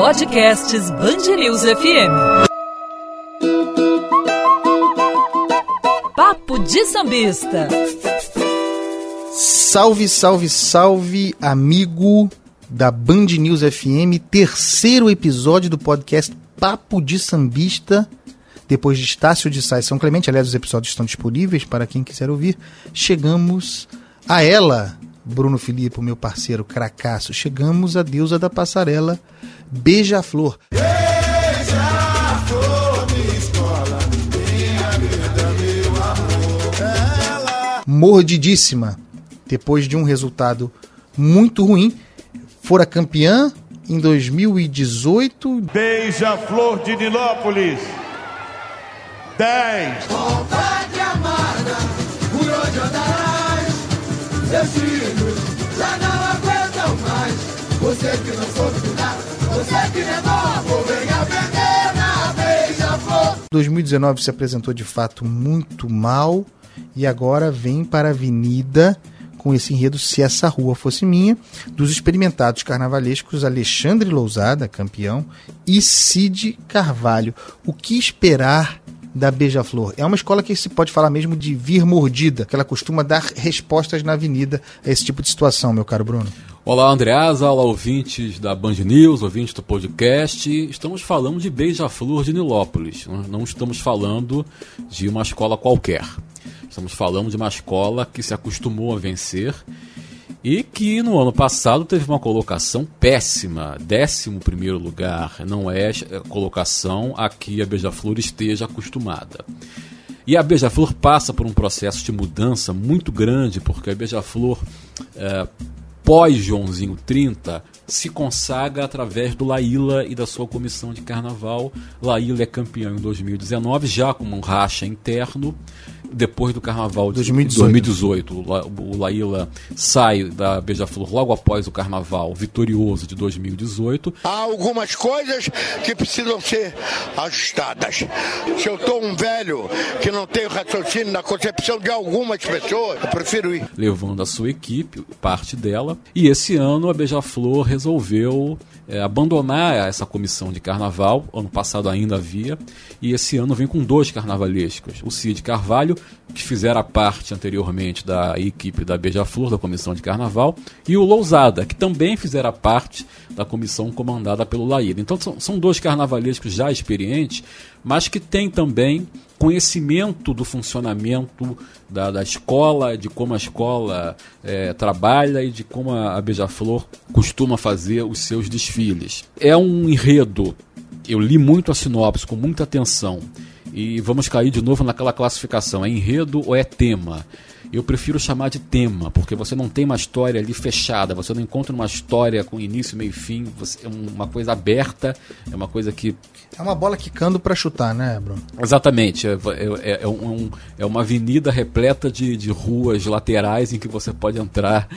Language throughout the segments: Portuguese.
Podcasts Bangerils FM. Papo de Sambista. Salve, salve, salve, amigo da Band News FM, terceiro episódio do podcast Papo de Sambista. Depois de Estácio de e São Clemente, aliás, os episódios estão disponíveis para quem quiser ouvir. Chegamos a ela, Bruno Filipe, meu parceiro cracaço. Chegamos à deusa da passarela, Beija-Flor. Mordidíssima, depois de um resultado muito ruim, fora campeã em 2018. Beija-Flor de Nilópolis. 10. Seus filhos já não aguentam mais. Você que não soube cuidar, você que negou, venha aprender na beija-flor. 2019 se apresentou de fato muito mal e agora vem para a Avenida com esse enredo Se Essa Rua Fosse Minha, dos experimentados carnavalescos Alexandre Lousada, campeão, e Cid Carvalho. O que esperar da Beija-Flor? É uma escola que se pode falar mesmo de vir mordida, que ela costuma dar respostas na avenida a esse tipo de situação, meu caro Bruno. Olá, Andreasa, olá, ouvintes da Band News, ouvintes do podcast. Estamos falando de Beija-Flor de Nilópolis, não estamos falando de uma escola qualquer. Estamos falando de uma escola que se acostumou a vencer e que no ano passado teve uma colocação péssima, 11 primeiro lugar. Não é colocação a que a Beija-Flor esteja acostumada. E a Beija-Flor passa por um processo de mudança muito grande, porque a Beija-Flor, é, pós Joãozinho 30, se consagra através do Laíla e da sua comissão de carnaval. Laíla é campeão em 2019, já com um racha interno depois do carnaval de 2018. 2018. O, La, o Laíla sai da Beija-Flor logo após o carnaval vitorioso de 2018. Há algumas coisas que precisam ser ajustadas. Se eu estou um velho que não tem raciocínio na concepção de algumas pessoas, eu prefiro ir. Levando a sua equipe, parte dela. E esse ano a Beija-Flor resolveu é, abandonar essa comissão de carnaval. Ano passado ainda havia. E esse ano vem com dois carnavalescos. O Cid Carvalho, que fizera parte anteriormente da equipe da Beija-Flor, da comissão de carnaval, e o Lousada, que também fizera parte da comissão comandada pelo Laíra. Então são, são dois carnavalescos já experientes, mas que têm também conhecimento do funcionamento da, da escola, de como a escola é, trabalha e de como a Beija-Flor costuma fazer os seus desfiles. É um enredo, eu li muito a sinopse com muita atenção, e vamos cair de novo naquela classificação: é enredo ou é tema? Eu prefiro chamar de tema, porque você não tem uma história ali fechada, você não encontra uma história com início, meio e fim, você, é uma coisa aberta, é uma coisa que. É uma bola quicando para chutar, né, Bruno? Exatamente. É, é, é, um, é uma avenida repleta de, de ruas laterais em que você pode entrar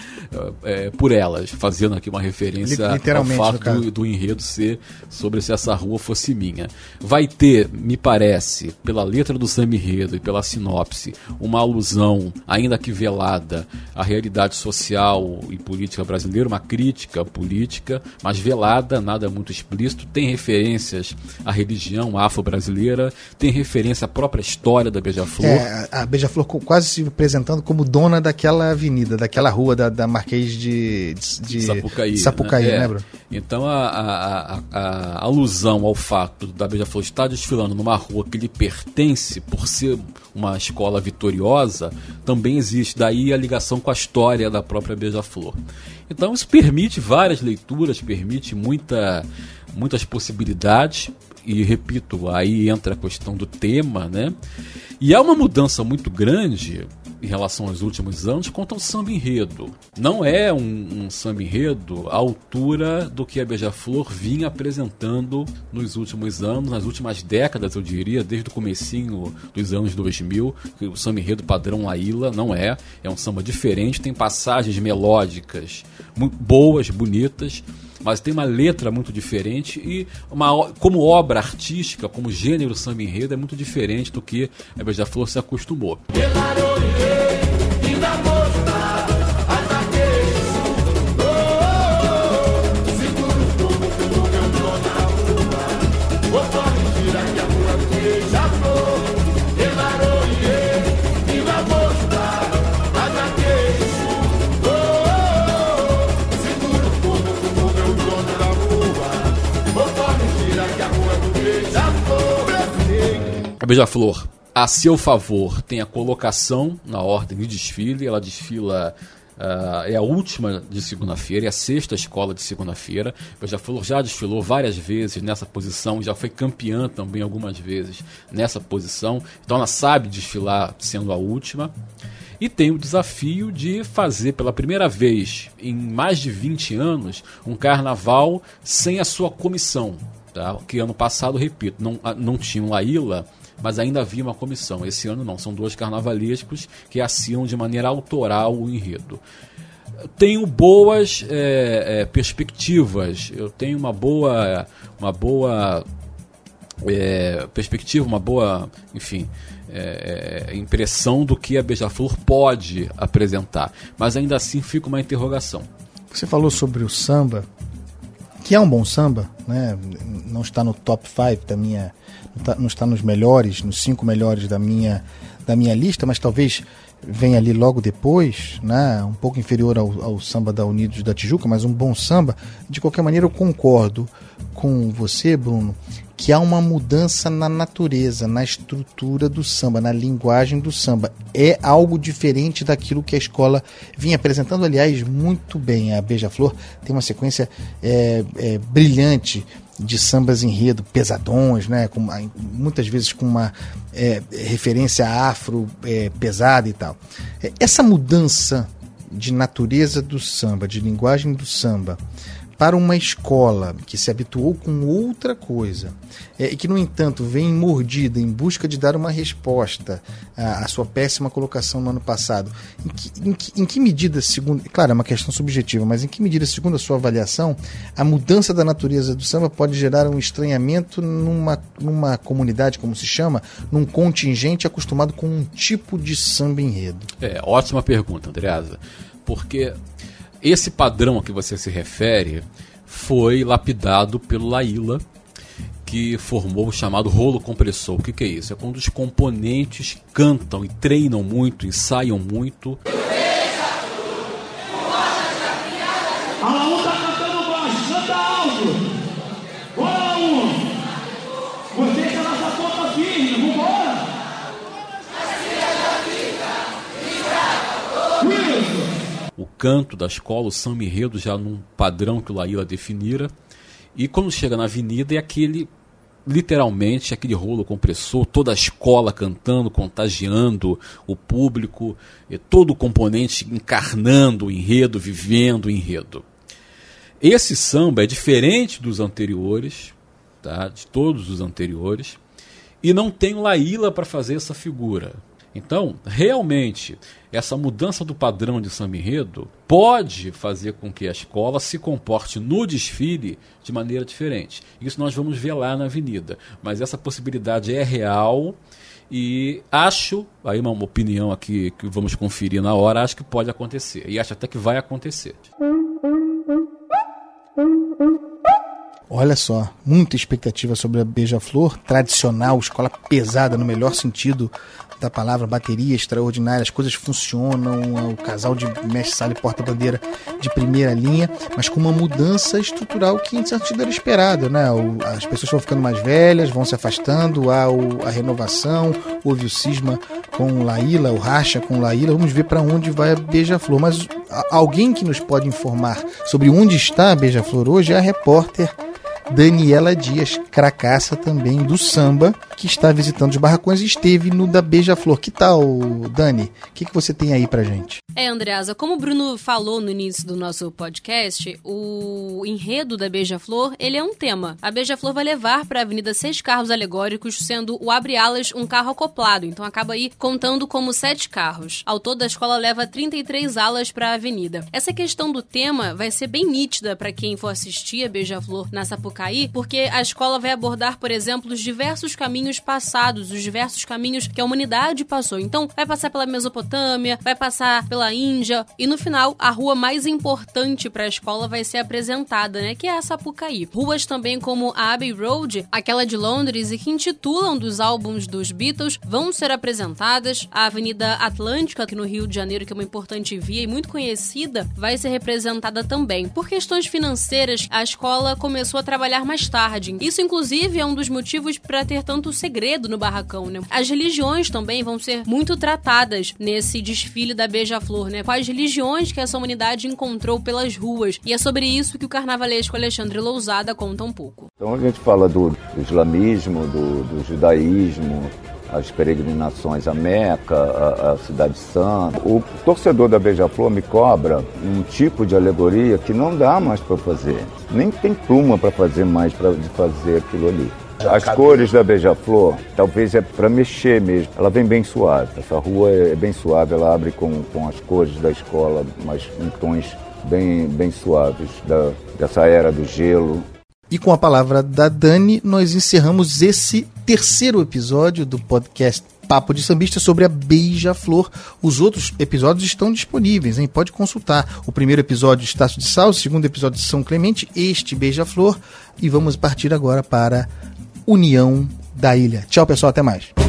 é, por elas, fazendo aqui uma referência ao fato do, do enredo ser sobre se essa rua fosse minha. Vai ter, me parece, pela letra do samba enredo e pela sinopse, uma alusão ainda que velada, à realidade social e política brasileira, uma crítica política, mas velada, nada muito explícito. Tem referências à religião afro-brasileira, tem referência à própria história da Beija-Flor. É, a Beija-Flor quase se apresentando como dona daquela avenida, daquela rua da, da Marquês de, de, de Sapucaí, Sapucaí né? né, É. Então a, a, a, a alusão ao fato da Beija-Flor estar desfilando numa rua que lhe pertence por ser uma escola vitoriosa também existe. Daí a ligação com a história da própria Beija-Flor. Então isso permite várias leituras, permite muita, muitas possibilidades. E repito, aí entra a questão do tema, né? E há uma mudança muito grande em relação aos últimos anos quanto ao samba enredo. Não é um, um samba enredo à altura do que a Beija-Flor vinha apresentando nos últimos anos, nas últimas décadas, eu diria, desde o comecinho dos anos 2000, que o samba enredo padrão Laíla não é, é um samba diferente, tem passagens melódicas boas, bonitas, mas tem uma letra muito diferente e uma, como obra artística, como gênero samba enredo, é muito diferente do que a Beija-Flor se acostumou. A Beija-Flor, a seu favor, tem a colocação na ordem de desfile. Ela desfila Uh, é a última de segunda-feira, é a sexta escola de segunda-feira. Beija-Flor já desfilou várias vezes nessa posição, já foi campeã também algumas vezes nessa posição. Então ela sabe desfilar sendo a última. E tem o desafio de fazer pela primeira vez em mais de 20 anos um carnaval sem a sua comissão. Tá? Que ano passado, repito, não, não tinha um Laíla mas ainda havia uma comissão. Esse ano não, são dois carnavalescos que assinam de maneira autoral o enredo. Tenho boas é, é, perspectivas, eu tenho uma boa, uma boa é, perspectiva, uma boa, enfim, é, é, impressão do que a Beija-Flor pode apresentar, mas ainda assim fica uma interrogação. Você falou sobre o samba, que é um bom samba, né? não está no top 5 da minha Tá, não está nos melhores, nos cinco melhores da minha, da minha lista, mas talvez venha ali logo depois, né? um pouco inferior ao, ao samba da Unidos da Tijuca, mas um bom samba. De qualquer maneira, eu concordo com você, Bruno, que há uma mudança na natureza, na estrutura do samba, na linguagem do samba. É algo diferente daquilo que a escola vinha apresentando, aliás, muito bem. A Beija-Flor tem uma sequência é, é, brilhante de sambas enredo pesadões, né? Com muitas vezes com uma é, referência afro é, pesada e tal. É, essa mudança de natureza do samba, de linguagem do samba, para uma escola que se habituou com outra coisa é, e que, no entanto, vem mordida em busca de dar uma resposta à, à sua péssima colocação no ano passado, em que, em que, em que medida, segundo. Claro, é uma questão subjetiva, mas em que medida, segundo a sua avaliação, a mudança da natureza do samba pode gerar um estranhamento numa, numa comunidade, como se chama, num contingente acostumado com um tipo de samba enredo? É, ótima pergunta, Andreasa. Porque esse padrão a que você se refere foi lapidado pelo Laíla, que formou o chamado rolo compressor. O que, que é isso? É quando os componentes cantam e treinam muito, ensaiam muito. Canto da escola, o samba enredo já num padrão que o Laíla definira. E quando chega na avenida é aquele, literalmente, aquele rolo compressor, toda a escola cantando, contagiando o público, todo o componente encarnando o enredo, vivendo o enredo. Esse samba é diferente dos anteriores, tá? de todos os anteriores, e não tem Laíla para fazer essa figura. Então, realmente, essa mudança do padrão de samba enredo pode fazer com que a escola se comporte no desfile de maneira diferente. Isso nós vamos ver lá na avenida. Mas essa possibilidade é real e acho, aí uma opinião aqui que vamos conferir na hora, acho que pode acontecer. E acho até que vai acontecer. Olha só, muita expectativa sobre a Beija-Flor, tradicional, escola pesada no melhor sentido da palavra, bateria extraordinária, as coisas funcionam, o casal de mestre sala e porta-bandeira de primeira linha, mas com uma mudança estrutural que em certo sentido era esperada, né? as pessoas vão ficando mais velhas, vão se afastando, há a renovação, houve o cisma com Laíla, o racha com Laíla, vamos ver para onde vai a Beija-Flor, mas alguém que nos pode informar sobre onde está a Beija-Flor hoje é a repórter Daniela Dias, cracaça também do samba, que está visitando os barracões e esteve no da Beija-Flor. Que tal, Dani? O que, que você tem aí pra gente? É, Andreasa, como o Bruno falou no início do nosso podcast, o enredo da Beija-Flor, ele é um tema. A Beija-Flor vai levar para a avenida seis carros alegóricos, sendo o abre-alas um carro acoplado, então acaba aí contando como sete carros. Ao todo, a escola leva 33 alas para a avenida. Essa questão do tema vai ser bem nítida para quem for assistir a Beija-Flor na Sapucaí, porque a escola vai abordar, por exemplo, os diversos caminhos passados, os diversos caminhos que a humanidade passou. Então, vai passar pela Mesopotâmia, vai passar pela pela Índia e no final a rua mais importante para a escola vai ser apresentada, né, que é a Sapucaí. Ruas também como a Abbey Road, aquela de Londres e que intitulam dos álbuns dos Beatles, vão ser apresentadas. A Avenida Atlântica, aqui no Rio de Janeiro, que é uma importante via e muito conhecida, vai ser representada também. Por questões financeiras, a escola começou a trabalhar mais tarde. Isso, inclusive, é um dos motivos para ter tanto segredo no barracão, né? As religiões também vão ser muito tratadas nesse desfile da Beija-Flor, né? Quais religiões que essa humanidade encontrou pelas ruas. E é sobre isso que o carnavalesco Alexandre Lousada conta um pouco. Então a gente fala do islamismo, do, do judaísmo, as peregrinações a Meca, a, a Cidade Santa. O torcedor da Beija-Flor me cobra um tipo de alegoria que não dá mais para fazer. Nem tem pluma para fazer mais para fazer aquilo ali. As cores da Beija-Flor, talvez é para mexer mesmo. Ela vem bem suave. Essa rua é bem suave, ela abre com, com as cores da escola, mas em tons bem, bem suaves, da, dessa era do gelo. E com a palavra da Dani, nós encerramos esse terceiro episódio do podcast Papo de Sambista sobre a Beija-Flor. Os outros episódios estão disponíveis, hein? Pode consultar. O primeiro episódio Estácio de Sal, o segundo episódio de São Clemente, este Beija-Flor. E vamos partir agora para União da Ilha. Tchau, pessoal, até mais.